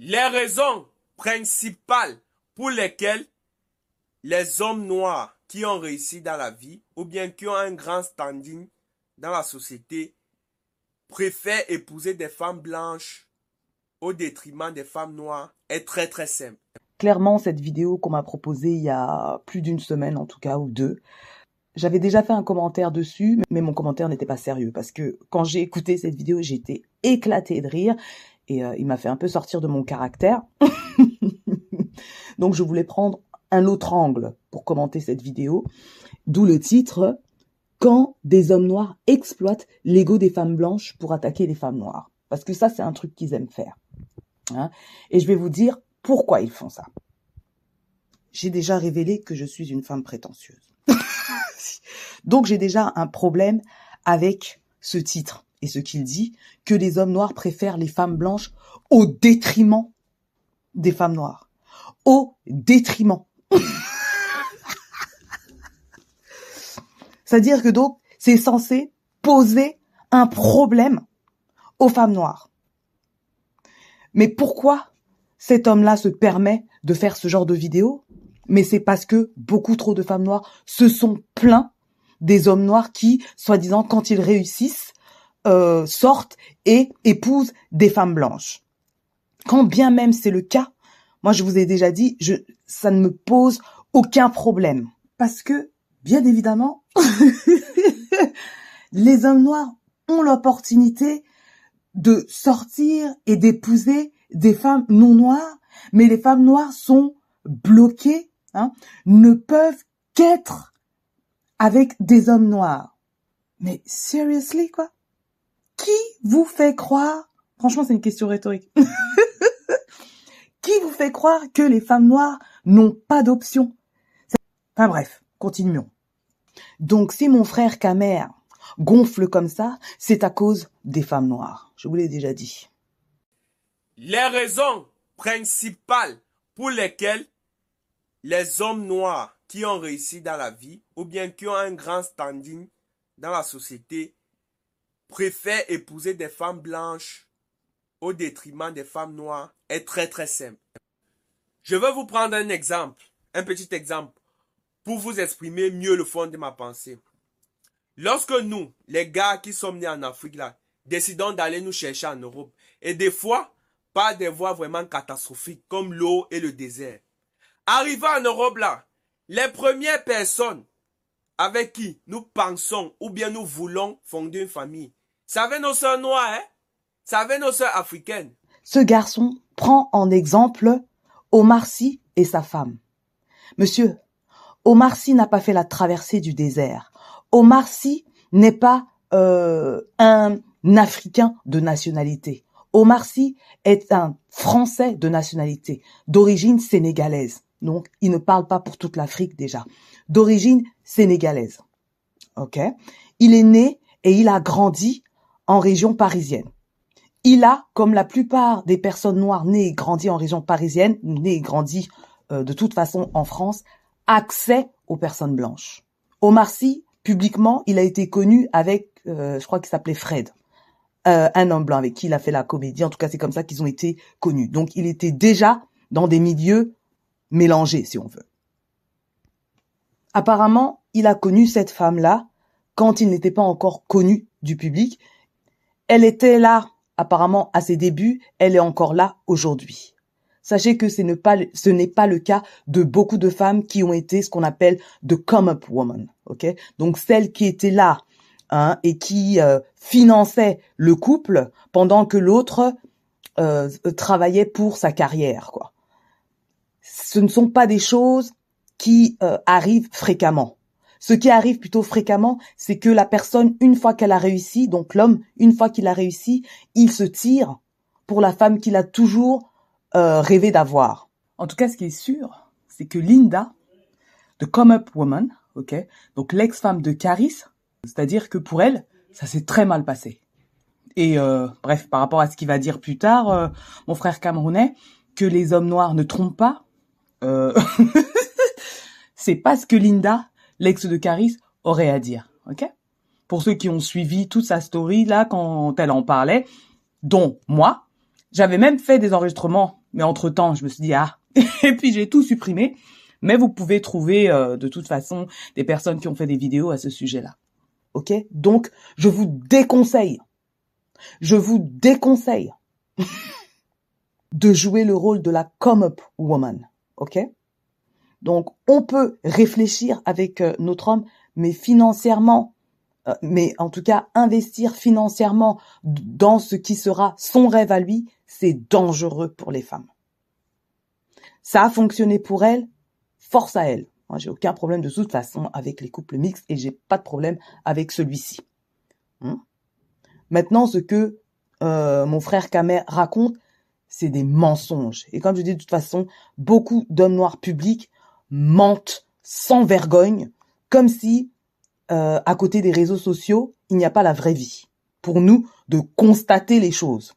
Les raisons principales pour lesquelles les hommes noirs qui ont réussi dans la vie ou bien qui ont un grand standing dans la société préfèrent épouser des femmes blanches au détriment des femmes noires est très très simple. Clairement, cette vidéo qu'on m'a proposée il y a plus d'une semaine en tout cas ou deux, j'avais déjà fait un commentaire dessus, mais mon commentaire n'était pas sérieux parce que quand j'ai écouté cette vidéo, j'étais éclatée de rire et euh, il m'a fait un peu sortir de mon caractère. Donc je voulais prendre un autre angle pour commenter cette vidéo, d'où le titre Quand des hommes noirs exploitent l'ego des femmes blanches pour attaquer les femmes noires. Parce que ça, c'est un truc qu'ils aiment faire. Hein. Et je vais vous dire pourquoi ils font ça. J'ai déjà révélé que je suis une femme prétentieuse. Donc j'ai déjà un problème avec ce titre et ce qu'il dit, que les hommes noirs préfèrent les femmes blanches au détriment des femmes noires. Au détriment. C'est-à-dire que donc, c'est censé poser un problème aux femmes noires. Mais pourquoi cet homme-là se permet de faire ce genre de vidéo? Mais c'est parce que beaucoup trop de femmes noires se sont plaints des hommes noirs qui, soi-disant, quand ils réussissent, euh, sortent et épousent des femmes blanches. Quand bien même c'est le cas, moi je vous ai déjà dit, ça ne me pose aucun problème. Parce que, bien évidemment, les hommes noirs ont l'opportunité de sortir et d'épouser des femmes non noires, mais les femmes noires sont bloquées, hein, ne peuvent qu'être avec des hommes noirs. Mais seriously quoi? Qui vous fait croire Franchement, c'est une question rhétorique. Qui vous fait croire que les femmes noires n'ont pas d'option? Enfin bref, continuons. Donc si mon frère Kamer gonfle comme ça, c'est à cause des femmes noires. Je vous l'ai déjà dit. Les raisons principales pour lesquelles les hommes noirs qui ont réussi dans la vie ou bien qui ont un grand standing dans la société préfèrent épouser des femmes blanches au détriment des femmes noires est très très simple. Je vais vous prendre un exemple, un petit exemple, pour vous exprimer mieux le fond de ma pensée. Lorsque nous, les gars qui sommes nés en Afrique là, décidons d'aller nous chercher en Europe, et des fois, pas des voies vraiment catastrophiques comme l'eau et le désert. Arrivant en Europe là, les premières personnes avec qui nous pensons ou bien nous voulons fonder une famille, ça nos soeurs noires, hein? Ça nos soeurs africaines. Ce garçon prend en exemple Omar Sy et sa femme. Monsieur, Omar Sy n'a pas fait la traversée du désert. Omar Sy n'est pas euh, un Africain de nationalité. Omar Sy est un Français de nationalité, d'origine sénégalaise. Donc, il ne parle pas pour toute l'Afrique déjà. D'origine sénégalaise. Ok? Il est né et il a grandi en région parisienne. Il a, comme la plupart des personnes noires nées et grandies en région parisienne, nées et grandies euh, de toute façon en France, accès aux personnes blanches. Omar Sy, publiquement, il a été connu avec, euh, je crois qu'il s'appelait Fred, euh, un homme blanc avec qui il a fait la comédie. En tout cas, c'est comme ça qu'ils ont été connus. Donc, il était déjà dans des milieux mélangé, si on veut. Apparemment, il a connu cette femme-là quand il n'était pas encore connu du public. Elle était là, apparemment, à ses débuts, elle est encore là aujourd'hui. Sachez que ce n'est pas, le cas de beaucoup de femmes qui ont été ce qu'on appelle de come-up woman, ok? Donc celles qui étaient là, hein, et qui euh, finançaient le couple pendant que l'autre euh, travaillait pour sa carrière, quoi ce ne sont pas des choses qui euh, arrivent fréquemment. Ce qui arrive plutôt fréquemment, c'est que la personne, une fois qu'elle a réussi, donc l'homme, une fois qu'il a réussi, il se tire pour la femme qu'il a toujours euh, rêvé d'avoir. En tout cas, ce qui est sûr, c'est que Linda, de Come Up Woman, ok, donc l'ex-femme de Caris, c'est-à-dire que pour elle, ça s'est très mal passé. Et euh, bref, par rapport à ce qu'il va dire plus tard, mon frère camerounais, que les hommes noirs ne trompent pas, euh, c'est pas ce que Linda, l'ex de Caris, aurait à dire, ok? Pour ceux qui ont suivi toute sa story là quand elle en parlait, dont moi, j'avais même fait des enregistrements Mais entre-temps, je me suis dit, ah, et puis j'ai tout supprimé. Mais vous pouvez trouver euh, de toute façon des personnes qui ont fait des vidéos à ce sujet-là. Ok? Donc, je vous déconseille, je vous déconseille de jouer le rôle de la come-up woman. Ok? Donc, on peut réfléchir avec euh, notre homme, mais financièrement, euh, mais en tout cas, investir financièrement dans ce qui sera son rêve à lui, c'est dangereux pour les femmes. Ça a fonctionné pour elle, force à elle. Moi, j'ai aucun problème de toute façon avec les couples mixtes et j'ai pas de problème avec celui-ci. Hein? Maintenant, ce que euh, mon frère Kamer raconte, c'est des mensonges. Et comme je dis de toute façon, beaucoup d'hommes noirs publics mentent sans vergogne, comme si euh, à côté des réseaux sociaux, il n'y a pas la vraie vie. Pour nous, de constater les choses.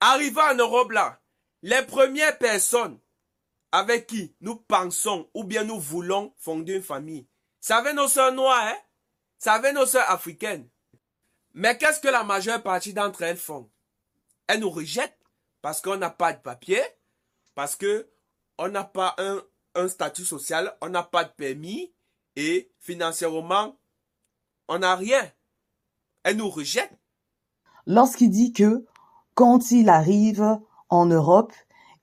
Arrivant en Europe là, les premières personnes avec qui nous pensons ou bien nous voulons fonder une famille. Ça avait nos soeurs noires, hein? Ça avait nos soeurs africaines. Mais qu'est-ce que la majeure partie d'entre elles font? Elles nous rejettent parce qu'on n'a pas de papier, parce que on n'a pas un, un statut social, on n'a pas de permis et financièrement, on n'a rien. Elles nous rejettent. Lorsqu'il dit que quand il arrive en Europe,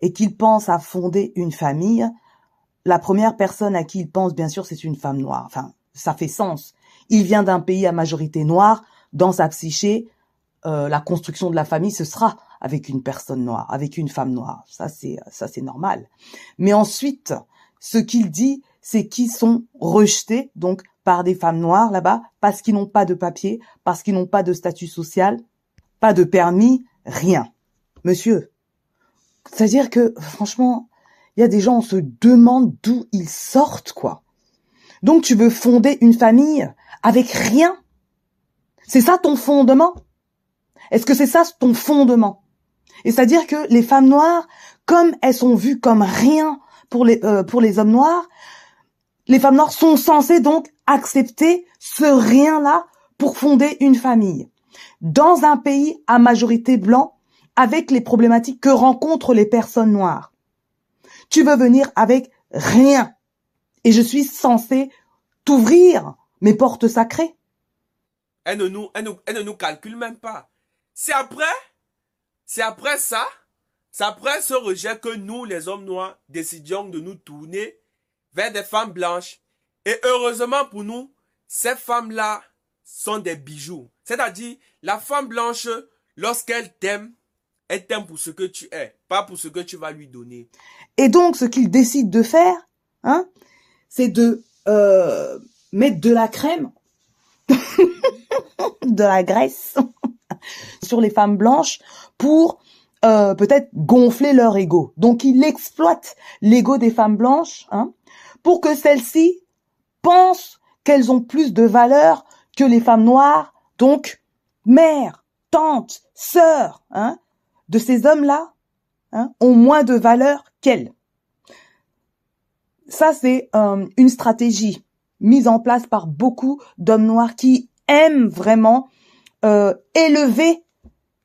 et qu'il pense à fonder une famille, la première personne à qui il pense, bien sûr, c'est une femme noire. Enfin, ça fait sens. Il vient d'un pays à majorité noire. Dans sa psyché, euh, la construction de la famille, ce sera avec une personne noire, avec une femme noire. Ça, c'est ça, c'est normal. Mais ensuite, ce qu'il dit, c'est qu'ils sont rejetés donc par des femmes noires là-bas parce qu'ils n'ont pas de papier, parce qu'ils n'ont pas de statut social, pas de permis, rien. Monsieur, c'est-à-dire que, franchement, il y a des gens, on se demande d'où ils sortent, quoi. Donc tu veux fonder une famille avec rien? C'est ça ton fondement? Est-ce que c'est ça ton fondement? Et c'est-à-dire que les femmes noires, comme elles sont vues comme rien pour les, euh, pour les hommes noirs, les femmes noires sont censées donc accepter ce rien-là pour fonder une famille. Dans un pays à majorité blanc, avec les problématiques que rencontrent les personnes noires. Tu veux venir avec rien. Et je suis censé t'ouvrir mes portes sacrées. Elle ne nous, elle, ne nous calcule même pas. C'est après, c'est après ça, c'est après ce rejet que nous, les hommes noirs, décidions de nous tourner vers des femmes blanches. Et heureusement pour nous, ces femmes-là sont des bijoux. C'est-à-dire, la femme blanche, lorsqu'elle t'aime, elle t'aime pour ce que tu es, pas pour ce que tu vas lui donner. Et donc, ce qu'il décide de faire, hein, c'est de euh, mettre de la crème, de la graisse sur les femmes blanches pour euh, peut-être gonfler leur ego. Donc, il exploite l'ego des femmes blanches hein, pour que celles-ci pensent qu'elles ont plus de valeur que les femmes noires. Donc, mère, tante, sœur, hein, de ces hommes-là hein, ont moins de valeur qu'elles. Ça, c'est euh, une stratégie mise en place par beaucoup d'hommes noirs qui aiment vraiment euh, élever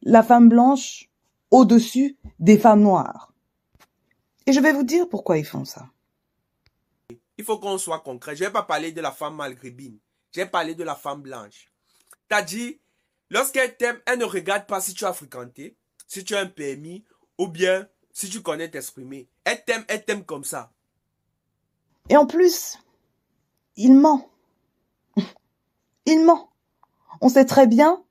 la femme blanche au-dessus des femmes noires. Et je vais vous dire pourquoi ils font ça. Il faut qu'on soit concret. Je ne vais pas parler de la femme maghrébine. Je vais parler de la femme blanche. T'as dit, lorsqu'elle t'aime, elle ne regarde pas si tu as fréquenté si tu as un permis, ou bien si tu connais t'exprimer. Elle t'aime, elle t'aime comme ça. Et en plus, il ment. Il ment. On sait très bien,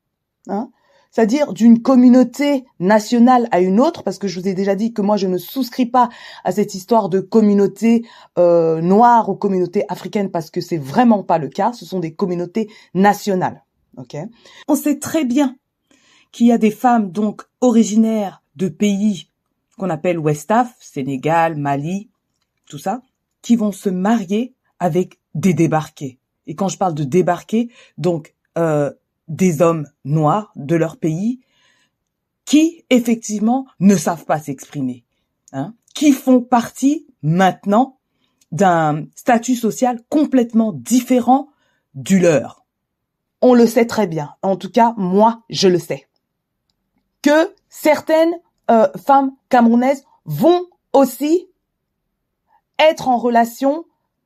hein, c'est-à-dire d'une communauté nationale à une autre, parce que je vous ai déjà dit que moi je ne souscris pas à cette histoire de communauté euh, noire ou communauté africaine, parce que c'est vraiment pas le cas. Ce sont des communautés nationales. Ok? On sait très bien qu'il y a des femmes donc originaires de pays qu'on appelle West Af, Sénégal, Mali, tout ça, qui vont se marier avec des débarqués. Et quand je parle de débarqués, donc euh, des hommes noirs de leur pays qui effectivement ne savent pas s'exprimer, hein, qui font partie maintenant d'un statut social complètement différent du leur. On le sait très bien. En tout cas, moi, je le sais que certaines euh, femmes camerounaises vont aussi être en relation,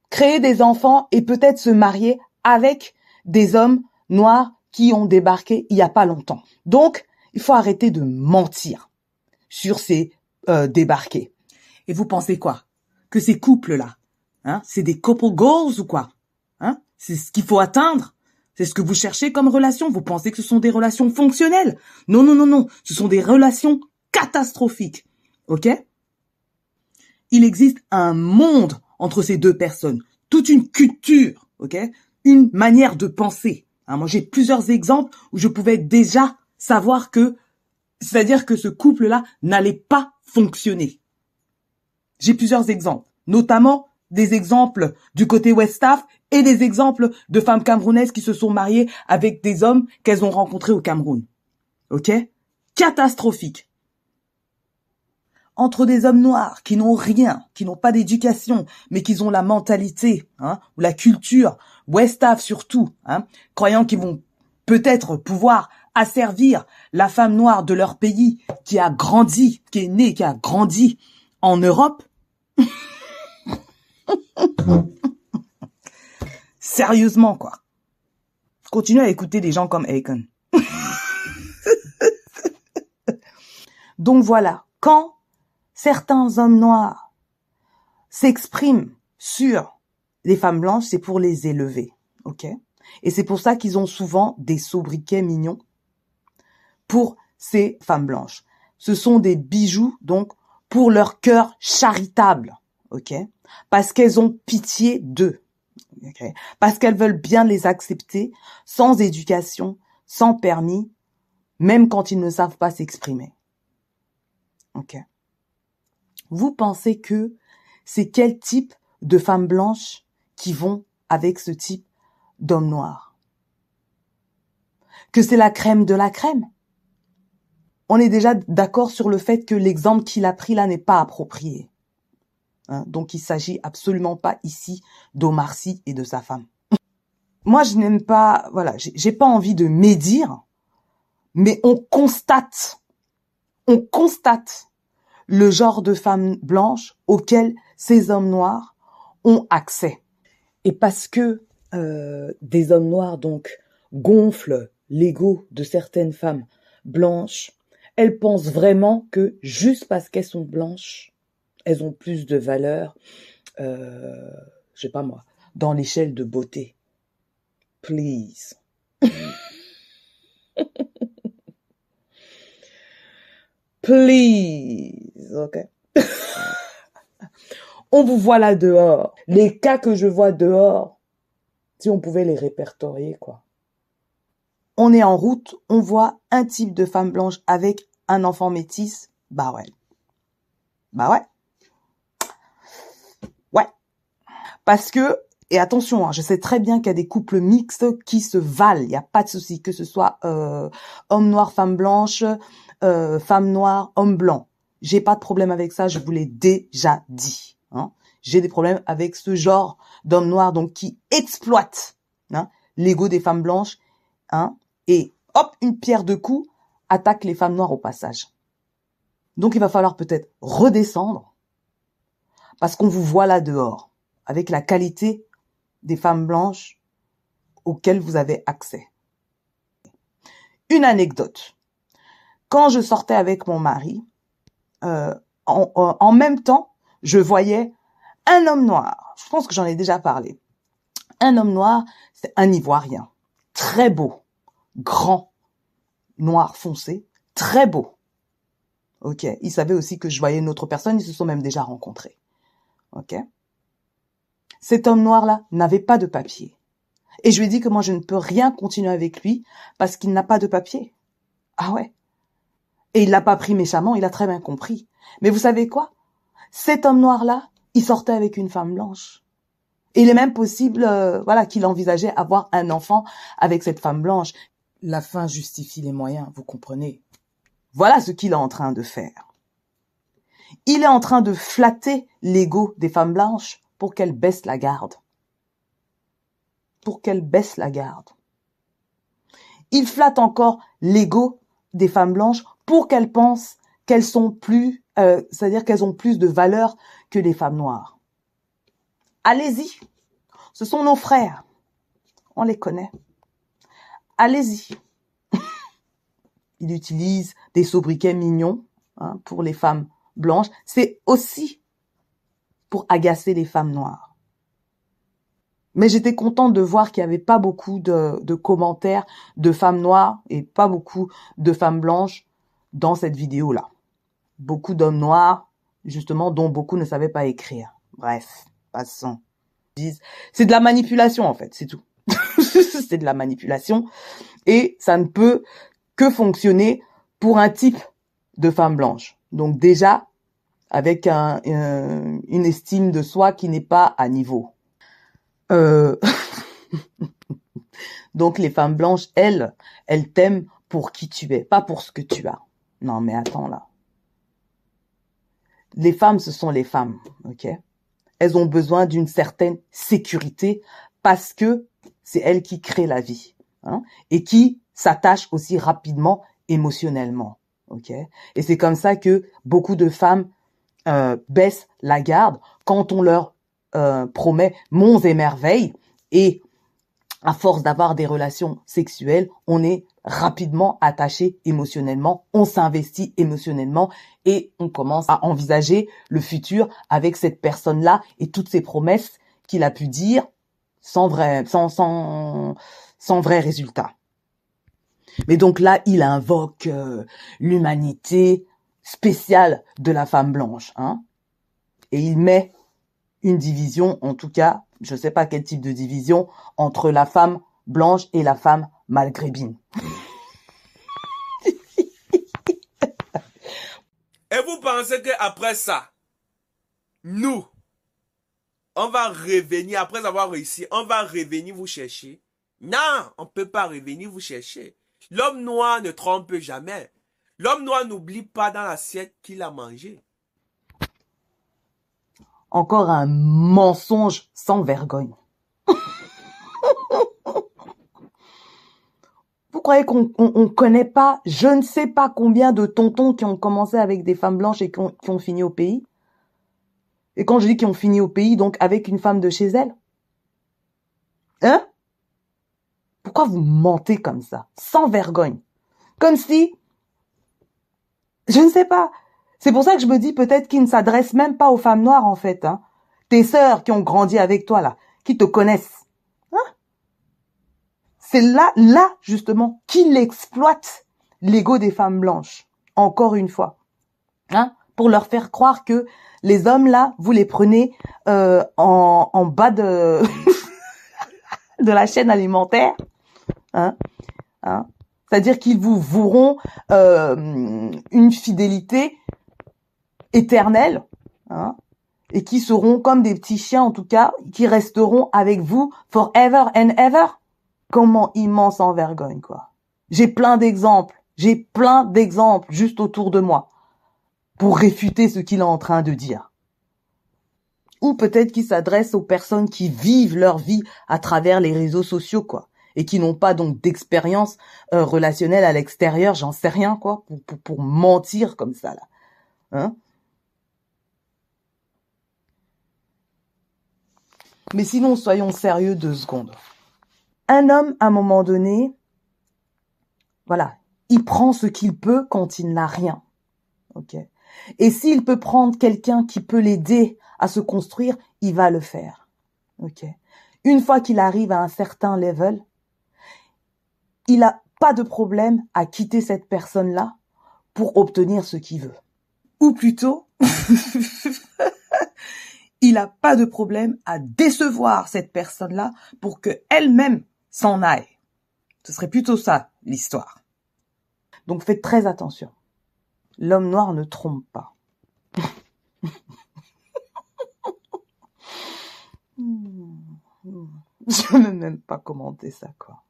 créer des enfants et peut-être se marier avec des hommes noirs qui ont débarqué il y a pas longtemps. Donc, il faut arrêter de mentir sur ces euh, débarqués. Et vous pensez quoi? Que ces couples-là, hein, c'est des couple goals ou quoi? Hein? C'est ce qu'il faut atteindre? C'est ce que vous cherchez comme relation? Vous pensez que ce sont des relations fonctionnelles? Non, non, non, non. Ce sont des relations catastrophiques. Ok? Il existe un monde entre ces deux personnes, toute une culture, ok? Une manière de penser. Hein, moi, j'ai plusieurs exemples où je pouvais déjà savoir que, c'est-à-dire que ce couple-là n'allait pas fonctionner. J'ai plusieurs exemples, notamment des exemples du côté Westaf et des exemples de femmes camerounaises qui se sont mariées avec des hommes qu'elles ont rencontrés au Cameroun. Ok? Catastrophique. Entre des hommes noirs qui n'ont rien, qui n'ont pas d'éducation, mais qui ont la mentalité, hein, ou la culture, Westaf surtout, hein, croyant qu'ils vont peut-être pouvoir asservir la femme noire de leur pays qui a grandi, qui est née, qui a grandi en Europe. Sérieusement, quoi. Continue à écouter des gens comme Akon. Donc voilà, quand certains hommes noirs s'expriment sur les femmes blanches, c'est pour les élever, ok? Et c'est pour ça qu'ils ont souvent des sobriquets mignons pour ces femmes blanches. Ce sont des bijoux, donc, pour leur cœur charitable, ok? Parce qu'elles ont pitié d'eux, ok? Parce qu'elles veulent bien les accepter sans éducation, sans permis, même quand ils ne savent pas s'exprimer. Ok? Vous pensez que c'est quel type de femmes blanches qui vont avec ce type d'hommes noirs? Que c'est la crème de la crème? On est déjà d'accord sur le fait que l'exemple qu'il a pris là n'est pas approprié. Hein, donc il s'agit absolument pas ici d'Omar Sy et de sa femme. Moi, je n'aime pas, voilà, j'ai pas envie de médire, mais on constate, on constate le genre de femmes blanches auquel ces hommes noirs ont accès. Et parce que euh, des hommes noirs donc gonflent l'ego de certaines femmes blanches, elles pensent vraiment que juste parce qu'elles sont blanches, elles ont plus de valeur, euh, je sais pas moi, dans l'échelle de beauté. Please. Please, ok. on vous voit là dehors. Les cas que je vois dehors, si on pouvait les répertorier, quoi. On est en route, on voit un type de femme blanche avec un enfant métis, bah ouais. Bah ouais. Ouais. Parce que, et attention, hein, je sais très bien qu'il y a des couples mixtes qui se valent, il n'y a pas de souci, que ce soit euh, homme noir, femme blanche, euh, femme noire, homme blanc. J'ai pas de problème avec ça, je vous l'ai déjà dit. Hein. J'ai des problèmes avec ce genre d'homme noir donc qui exploite hein, l'ego des femmes blanches hein, et hop, une pierre de coups, attaque les femmes noires au passage. Donc il va falloir peut-être redescendre parce qu'on vous voit là dehors avec la qualité des femmes blanches auxquelles vous avez accès. Une anecdote. Quand je sortais avec mon mari, euh, en, en, même temps, je voyais un homme noir. Je pense que j'en ai déjà parlé. Un homme noir, c'est un Ivoirien. Très beau, grand, noir foncé, très beau. Ok. Il savait aussi que je voyais une autre personne, ils se sont même déjà rencontrés. Ok. Cet homme noir-là n'avait pas de papier. Et je lui ai dit que moi je ne peux rien continuer avec lui parce qu'il n'a pas de papier. Ah ouais. Et il l'a pas pris méchamment, il a très bien compris. Mais vous savez quoi? Cet homme noir-là, il sortait avec une femme blanche. Il est même possible, euh, voilà, qu'il envisageait avoir un enfant avec cette femme blanche la fin justifie les moyens, vous comprenez? Voilà ce qu'il est en train de faire. Il est en train de flatter l'ego des femmes blanches pour qu'elles baissent la garde. Pour qu'elles baissent la garde. Il flatte encore l'ego des femmes blanches pour qu'elles pensent qu'elles sont plus, euh, c'est-à-dire qu'elles ont plus de valeur que les femmes noires. Allez-y, ce sont nos frères, on les connaît. Allez-y. Il utilise des sobriquets mignons hein, pour les femmes blanches. C'est aussi pour agacer les femmes noires. Mais j'étais contente de voir qu'il n'y avait pas beaucoup de, de, commentaires de femmes noires et pas beaucoup de femmes blanches dans cette vidéo-là. Beaucoup d'hommes noirs, justement, dont beaucoup ne savaient pas écrire. Bref, passons. C'est de la manipulation, en fait, c'est tout. c'est de la manipulation. Et ça ne peut que fonctionner pour un type de femme blanche. Donc déjà, avec un, une estime de soi qui n'est pas à niveau. Euh... Donc les femmes blanches, elles, elles t'aiment pour qui tu es, pas pour ce que tu as. Non mais attends là. Les femmes, ce sont les femmes, ok? Elles ont besoin d'une certaine sécurité parce que c'est elles qui créent la vie hein, et qui s'attachent aussi rapidement émotionnellement, Et c'est comme ça que beaucoup de femmes euh, baissent la garde quand on leur euh, promet monts et merveilles et à force d'avoir des relations sexuelles, on est rapidement attaché émotionnellement, on s'investit émotionnellement et on commence à envisager le futur avec cette personne-là et toutes ces promesses qu'il a pu dire sans vrai, sans, sans, sans vrai résultat. Mais donc là, il invoque euh, l'humanité spéciale de la femme blanche, hein, et il met une division, en tout cas, je ne sais pas quel type de division, entre la femme blanche et la femme malgrébine. et vous pensez qu'après ça, nous, on va revenir, après avoir réussi, on va revenir vous chercher? Non, on ne peut pas revenir vous chercher. L'homme noir ne trompe jamais. L'homme noir n'oublie pas dans l'assiette qu'il a mangé. Encore un mensonge sans vergogne. Vous croyez qu'on ne connaît pas, je ne sais pas combien de tontons qui ont commencé avec des femmes blanches et qui ont, fini au pays Et quand je dis qui ont fini au pays, donc avec une femme de chez elle Hein? Pourquoi vous mentez comme ça? Sans vergogne. Comme si... Je ne sais pas. C'est pour ça que je me dis peut-être qu'il ne s'adresse même pas aux femmes noires en fait. Hein. Tes sœurs qui ont grandi avec toi là, qui te connaissent. C'est là, là justement, qu'il exploite l'ego des femmes blanches. Encore une fois. Hein Pour leur faire croire que les hommes là, vous les prenez euh, en, bas de, de la chaîne alimentaire. Hein hein c'est-à-dire qu'ils vous voueront euh, une fidélité éternelle, hein, et qui seront comme des petits chiens en tout cas, qui resteront avec vous forever and ever. Comment immense en vergogne quoi. J'ai plein d'exemples, j'ai plein d'exemples juste autour de moi pour réfuter ce qu'il est en train de dire. Ou peut-être qu'il s'adresse aux personnes qui vivent leur vie à travers les réseaux sociaux quoi et qui n'ont pas donc d'expérience euh, relationnelle à l'extérieur, j'en sais rien quoi, pour, pour, pour mentir comme ça là. Hein? Mais sinon, soyons sérieux deux secondes. Un homme, à un moment donné, voilà, il prend ce qu'il peut quand il n'a rien. Et s'il peut prendre quelqu'un qui peut l'aider à se construire, il va le faire. Une fois qu'il arrive à un certain level, il n'a pas de problème à quitter cette personne-là pour obtenir ce qu'il veut. Ou plutôt, il n'a pas de problème à décevoir cette personne-là pour que elle-même s'en aille. Ce serait plutôt ça, l'histoire. Donc faites très attention. L'homme noir ne trompe pas. Je ne même pas commenter ça, quoi.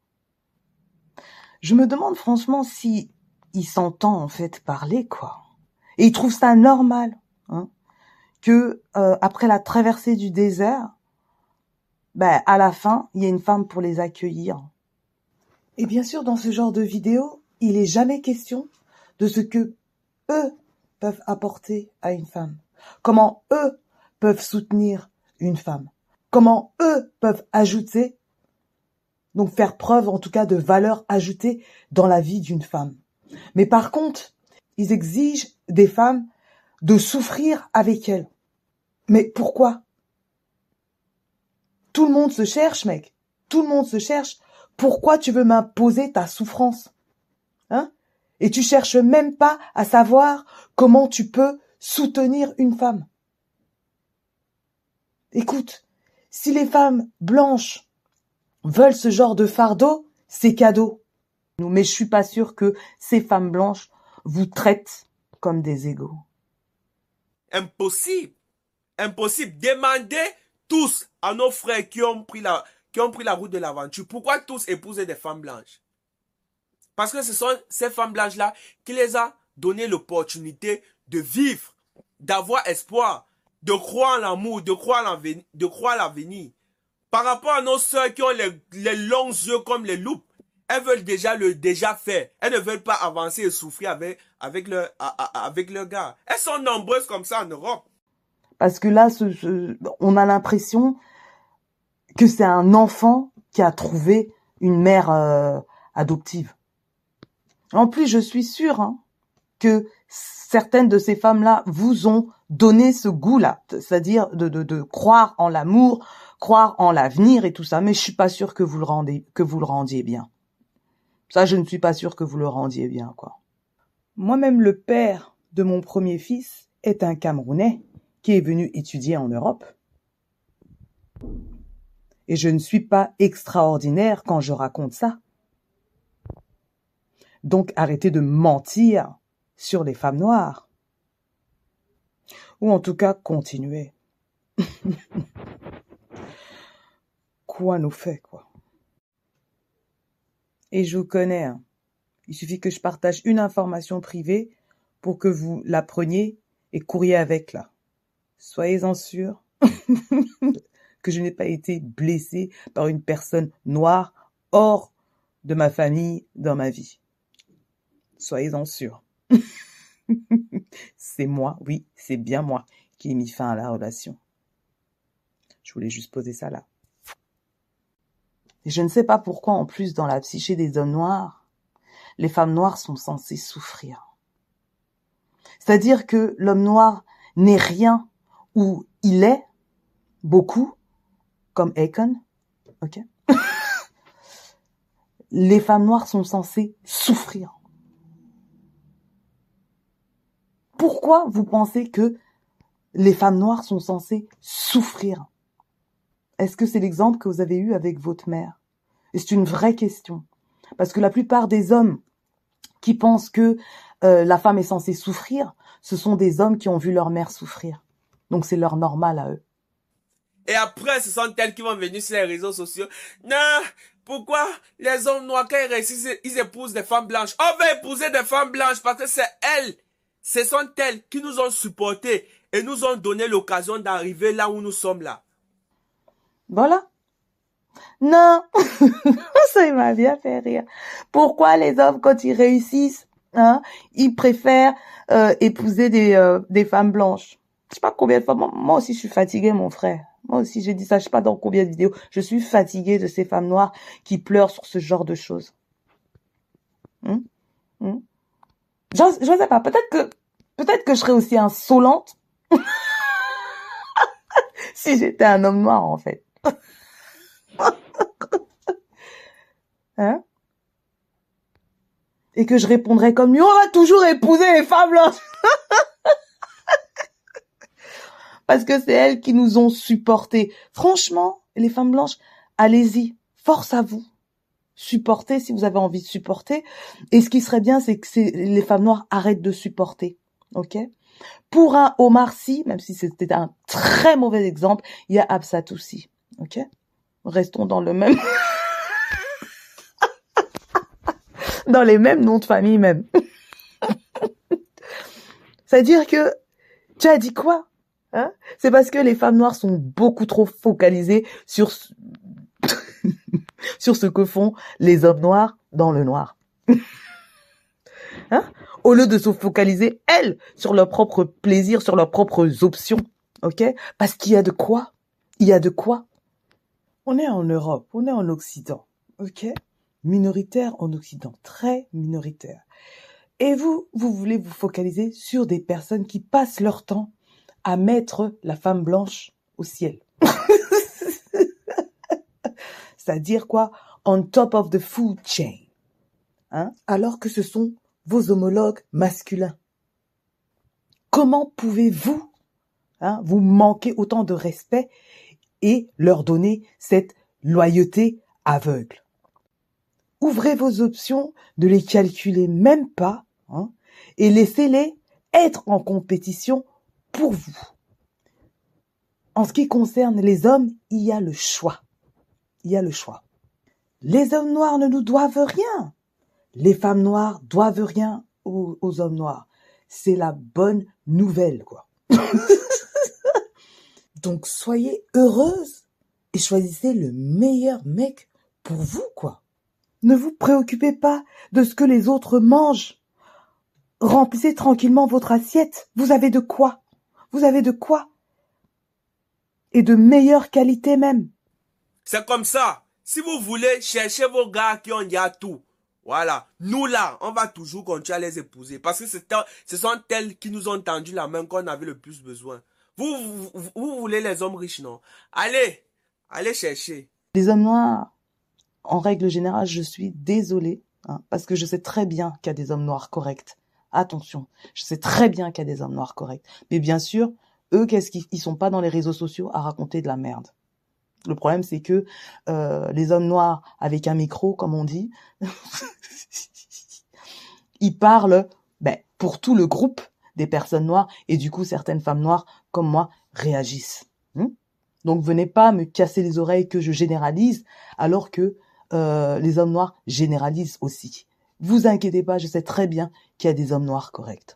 Je me demande franchement si il s'entend en fait parler, quoi. Et il trouve ça normal, hein, que euh, après la traversée du désert, ben à la fin, il y a une femme pour les accueillir. Et bien sûr, dans ce genre de vidéo, il est jamais question de ce que eux peuvent apporter à une femme, comment eux peuvent soutenir une femme, comment eux peuvent ajouter, donc faire preuve en tout cas de valeur ajoutée dans la vie d'une femme. Mais par contre, ils exigent des femmes de souffrir avec elles. Mais pourquoi? Tout le monde se cherche, mec. Tout le monde se cherche. Pourquoi tu veux m'imposer ta souffrance? Hein? Et tu cherches même pas à savoir comment tu peux soutenir une femme. Écoute, si les femmes blanches veulent ce genre de fardeau, c'est cadeau. Mais je suis pas sûre que ces femmes blanches vous traitent comme des égaux. Impossible. Impossible. Demandez tous à nos frères qui ont pris la, qui ont pris la route de l'aventure. Pourquoi tous épouser des femmes blanches? Parce que ce sont ces femmes blanches-là qui les a donné l'opportunité de vivre, d'avoir espoir, de croire en l'amour, de croire en l'avenir. Par rapport à nos sœurs qui ont les, longs yeux comme les loupes, elles veulent déjà le déjà faire. Elles ne veulent pas avancer et souffrir avec, avec, leur, avec leur gars. Elles sont nombreuses comme ça en Europe. Parce que là, on a l'impression que c'est un enfant qui a trouvé une mère euh, adoptive. En plus, je suis sûre hein, que certaines de ces femmes-là vous ont donné ce goût-là, c'est-à-dire de, croire en l'amour, croire en l'avenir et tout ça, mais je suis pas sûre que vous le rendez, que vous le rendiez bien. Ça, je ne suis pas sûre que vous le rendiez bien, quoi. Moi-même, le père de mon premier fils est un Camerounais qui est venu étudier en Europe. Et je ne suis pas extraordinaire quand je raconte ça. Donc arrêtez de mentir sur les femmes noires. Ou en tout cas, continuez. quoi nous fait, quoi? Et je vous connais. Hein. Il suffit que je partage une information privée pour que vous la preniez et couriez avec là. Soyez-en sûrs que je n'ai pas été blessé par une personne noire hors de ma famille dans ma vie. Soyez-en sûrs. c'est moi, oui, c'est bien moi qui ai mis fin à la relation. Je voulais juste poser ça là. Je ne sais pas pourquoi, en plus, dans la psyché des hommes noirs, les femmes noires sont censées souffrir. C'est-à-dire que l'homme noir n'est rien où il est beaucoup, comme Akon, ok? Les femmes noires sont censées souffrir. Pourquoi vous pensez que les femmes noires sont censées souffrir? Est-ce que c'est l'exemple que vous avez eu avec votre mère? C'est une vraie question? Parce que la plupart des hommes qui pensent que euh, la femme est censée souffrir, ce sont des hommes qui ont vu leur mère souffrir. Donc c'est leur normal à eux. Et après, ce sont elles qui vont venir sur les réseaux sociaux. Non, pourquoi les hommes noirs, quand ils réussissent, ils épousent des femmes blanches? On va épouser des femmes blanches parce que c'est elles. Ce sont elles qui nous ont supportés et nous ont donné l'occasion d'arriver là où nous sommes là. Voilà. Non, ça m'a bien fait rire. Pourquoi les hommes, quand ils réussissent, hein, ils préfèrent euh, épouser des, euh, des femmes blanches? Je sais pas combien de fois. Moi, aussi, je suis fatiguée, mon frère. Moi aussi, j'ai dit ça. Je sais pas dans combien de vidéos. Je suis fatiguée de ces femmes noires qui pleurent sur ce genre de choses. Hum? Hum? Je, je sais pas. Peut-être que peut-être que je serais aussi insolente si j'étais un homme noir, en fait. Hein? Et que je répondrais comme lui, on va toujours épouser les femmes blanches. Parce que c'est elles qui nous ont supportés. Franchement, les femmes blanches, allez-y, force à vous. Supportez si vous avez envie de supporter. Et ce qui serait bien, c'est que les femmes noires arrêtent de supporter. Ok? Pour un Omar Sy, même si c'était un très mauvais exemple, il y a Absat aussi. Ok? Restons dans le même... dans les mêmes noms de famille même. C'est-à-dire que tu as dit quoi? Hein? C'est parce que les femmes noires sont beaucoup trop focalisées sur sur ce que font les hommes noirs dans le noir. Hein? Au lieu de se focaliser elles sur leurs propres plaisirs, sur leurs propres options. Ok? Parce qu'il y a de quoi? Il y a de quoi? On est en Europe, on est en Occident. Ok? Minoritaire en Occident, très minoritaire. Et vous, vous voulez vous focaliser sur des personnes qui passent leur temps à mettre la femme blanche au ciel. C'est-à-dire quoi? On top of the food chain. Hein? Alors que ce sont vos homologues masculins. Comment pouvez-vous hein, vous manquer autant de respect et leur donner cette loyauté aveugle? Ouvrez vos options, ne les calculez même pas hein, et laissez-les être en compétition pour vous. En ce qui concerne les hommes, il y a le choix. Il y a le choix. Les hommes noirs ne nous doivent rien. Les femmes noires doivent rien aux, hommes noirs. C'est la bonne nouvelle, quoi. Donc soyez heureuse et choisissez le meilleur mec pour vous, quoi. Ne vous préoccupez pas de ce que les autres mangent. Remplissez tranquillement votre assiette. Vous avez de quoi. Vous avez de quoi? Et de meilleure qualité même. C'est comme ça. Si vous voulez, chercher vos gars qui ont déjà tout. Voilà. Nous là, on va toujours continuer à les épouser. Parce que ce sont elles qui nous ont tendu la main qu'on avait le plus besoin. Vous, vous, vous, voulez les hommes riches, non? Allez, allez chercher. Les hommes noirs, en règle générale, je suis désolée. Hein, parce que je sais très bien qu'il y a des hommes noirs corrects. Attention, je sais très bien qu'il y a des hommes noirs corrects. Mais bien sûr, eux, qu'est-ce qu'ils sont pas dans les réseaux sociaux à raconter de la merde. Le problème, c'est que euh, les hommes noirs avec un micro, comme on dit, ils parlent ben, pour tout le groupe des personnes noires et du coup, certaines femmes noires comme moi réagissent. Hmm? Donc, venez pas me casser les oreilles que je généralise alors que euh, les hommes noirs généralisent aussi. Vous inquiétez pas, je sais très bien qu'il y a des hommes noirs corrects.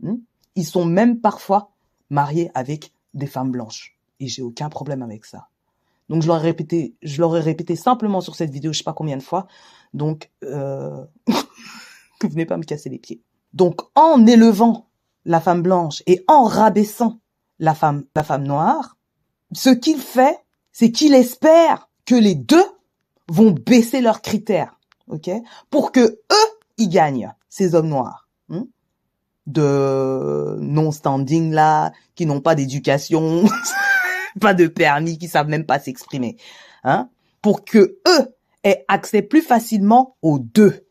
Hmm? Ils sont même parfois mariés avec des femmes blanches. Et j'ai aucun problème avec ça. Donc je l'aurais répété, je l'aurais répété simplement sur cette vidéo, je sais pas combien de fois. Donc euh... vous venez pas me casser les pieds. Donc en élevant la femme blanche et en rabaissant la femme, la femme noire, ce qu'il fait, c'est qu'il espère que les deux vont baisser leurs critères ok, pour que eux ils gagnent ces hommes noirs hein, de non-standing là, qui n'ont pas d'éducation, pas de permis, qui savent même pas s'exprimer, hein, pour que eux aient accès plus facilement aux deux,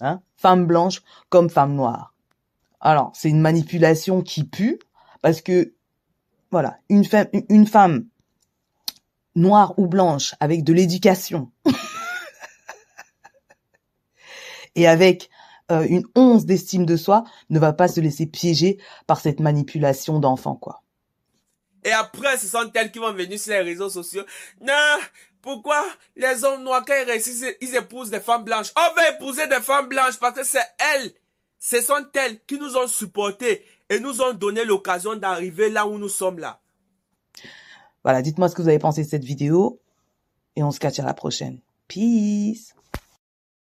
hein, femmes blanches comme femmes noires. Alors c'est une manipulation qui pue parce que voilà une femme une femme noire ou blanche avec de l'éducation et avec euh, une once d'estime de soi ne va pas se laisser piéger par cette manipulation d'enfant, quoi. Et après, ce sont elles qui vont venir sur les réseaux sociaux. Non, pourquoi les hommes noirs, quand ils réussissent, ils épousent des femmes blanches? On va épouser des femmes blanches parce que c'est elles. Ce sont elles qui nous ont supportés et nous ont donné l'occasion d'arriver là où nous sommes là. Voilà, dites-moi ce que vous avez pensé de cette vidéo et on se catch à la prochaine. Peace